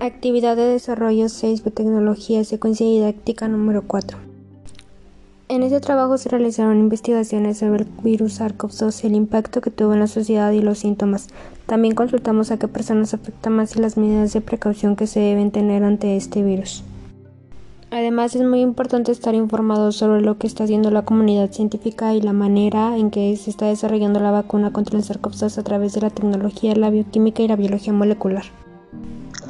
Actividad de desarrollo 6, biotecnología, secuencia didáctica número 4. En este trabajo se realizaron investigaciones sobre el virus SARS-CoV-2, el impacto que tuvo en la sociedad y los síntomas. También consultamos a qué personas afecta más y las medidas de precaución que se deben tener ante este virus. Además, es muy importante estar informados sobre lo que está haciendo la comunidad científica y la manera en que se está desarrollando la vacuna contra el SARS-CoV-2 a través de la tecnología, la bioquímica y la biología molecular.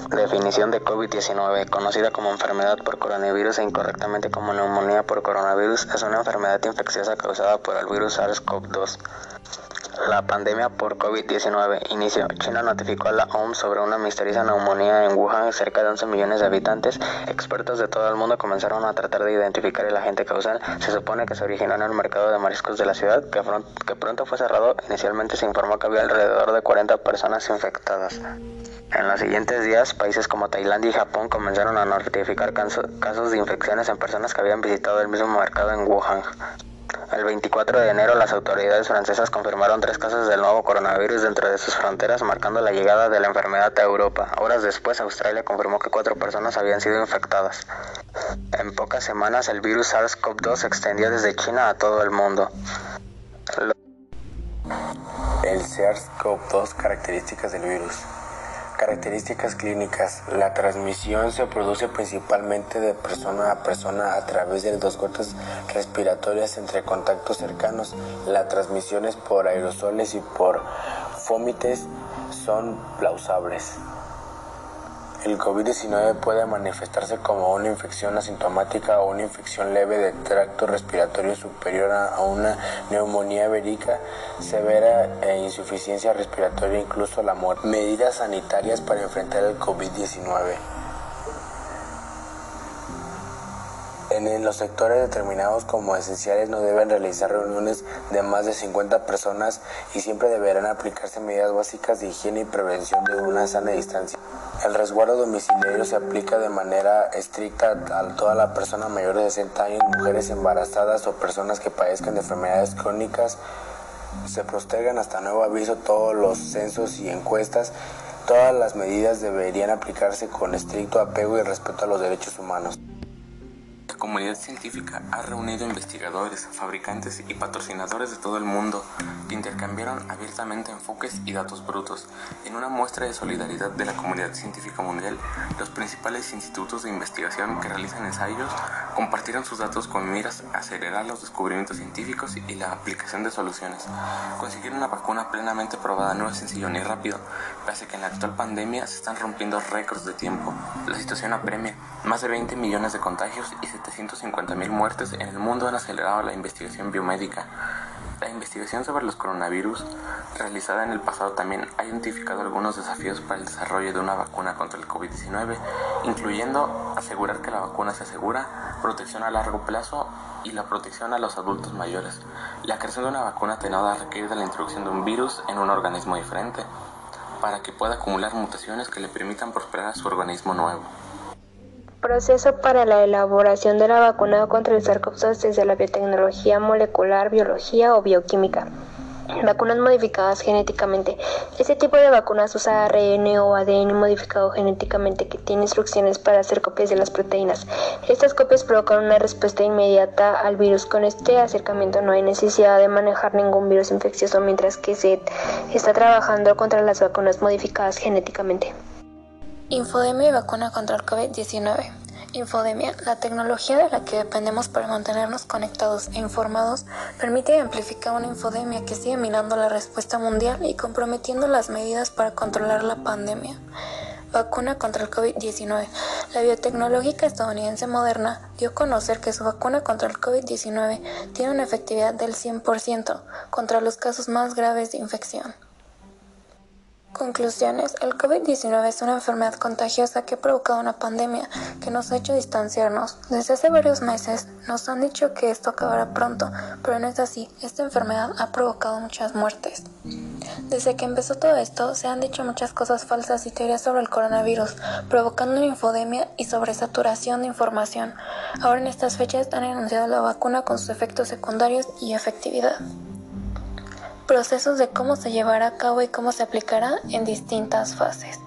Definición de COVID-19, conocida como enfermedad por coronavirus e incorrectamente como neumonía por coronavirus, es una enfermedad infecciosa causada por el virus SARS-CoV-2. La pandemia por COVID-19 inició. China notificó a la OMS sobre una misteriosa neumonía en Wuhan, cerca de 11 millones de habitantes. Expertos de todo el mundo comenzaron a tratar de identificar el agente causal. Se supone que se originó en el mercado de mariscos de la ciudad, que, que pronto fue cerrado. Inicialmente se informó que había alrededor de 40 personas infectadas. En los siguientes días, países como Tailandia y Japón comenzaron a notificar casos de infecciones en personas que habían visitado el mismo mercado en Wuhan. El 24 de enero, las autoridades francesas confirmaron tres casos del nuevo coronavirus dentro de sus fronteras, marcando la llegada de la enfermedad a Europa. Horas después, Australia confirmó que cuatro personas habían sido infectadas. En pocas semanas, el virus SARS-CoV-2 se extendió desde China a todo el mundo. El SARS-CoV-2 características del virus. Características clínicas. La transmisión se produce principalmente de persona a persona a través de dos gotas respiratorias entre contactos cercanos. La transmisión es por aerosoles y por fómites son plausables. El COVID-19 puede manifestarse como una infección asintomática o una infección leve del tracto respiratorio superior a una neumonía verica severa e insuficiencia respiratoria, incluso la muerte. Medidas sanitarias para enfrentar el COVID-19. En los sectores determinados como esenciales no deben realizar reuniones de más de 50 personas y siempre deberán aplicarse medidas básicas de higiene y prevención de una sana distancia. El resguardo domiciliario se aplica de manera estricta a toda la persona mayor de 60 años, mujeres embarazadas o personas que padezcan de enfermedades crónicas. Se postergan hasta nuevo aviso todos los censos y encuestas. Todas las medidas deberían aplicarse con estricto apego y respeto a los derechos humanos comunidad científica ha reunido investigadores, fabricantes y patrocinadores de todo el mundo que intercambiaron abiertamente enfoques y datos brutos. En una muestra de solidaridad de la comunidad científica mundial, los principales institutos de investigación que realizan ensayos compartieron sus datos con miras a acelerar los descubrimientos científicos y la aplicación de soluciones. Conseguir una vacuna plenamente probada no es sencillo ni rápido, pese a que en la actual pandemia se están rompiendo récords de tiempo. La situación apremia, más de 20 millones de contagios y 750.000 muertes en el mundo han acelerado la investigación biomédica. La investigación sobre los coronavirus realizada en el pasado también ha identificado algunos desafíos para el desarrollo de una vacuna contra el COVID-19, incluyendo asegurar que la vacuna se asegura, protección a largo plazo y la protección a los adultos mayores. La creación de una vacuna atenuada requiere de la introducción de un virus en un organismo diferente para que pueda acumular mutaciones que le permitan prosperar a su organismo nuevo. Proceso para la elaboración de la vacuna contra el SARS-CoV-2 desde la biotecnología molecular, biología o bioquímica. Vacunas modificadas genéticamente. Este tipo de vacunas usa ARN o ADN modificado genéticamente que tiene instrucciones para hacer copias de las proteínas. Estas copias provocan una respuesta inmediata al virus. Con este acercamiento no hay necesidad de manejar ningún virus infeccioso mientras que se está trabajando contra las vacunas modificadas genéticamente. Infodemia y vacuna contra el COVID-19. Infodemia, la tecnología de la que dependemos para mantenernos conectados e informados, permite amplificar una infodemia que sigue minando la respuesta mundial y comprometiendo las medidas para controlar la pandemia. Vacuna contra el COVID-19. La biotecnológica estadounidense Moderna dio a conocer que su vacuna contra el COVID-19 tiene una efectividad del 100% contra los casos más graves de infección. Conclusiones. El COVID-19 es una enfermedad contagiosa que ha provocado una pandemia que nos ha hecho distanciarnos. Desde hace varios meses nos han dicho que esto acabará pronto, pero no es así. Esta enfermedad ha provocado muchas muertes. Desde que empezó todo esto, se han dicho muchas cosas falsas y teorías sobre el coronavirus, provocando una infodemia y sobresaturación de información. Ahora en estas fechas han anunciado la vacuna con sus efectos secundarios y efectividad procesos de cómo se llevará a cabo y cómo se aplicará en distintas fases.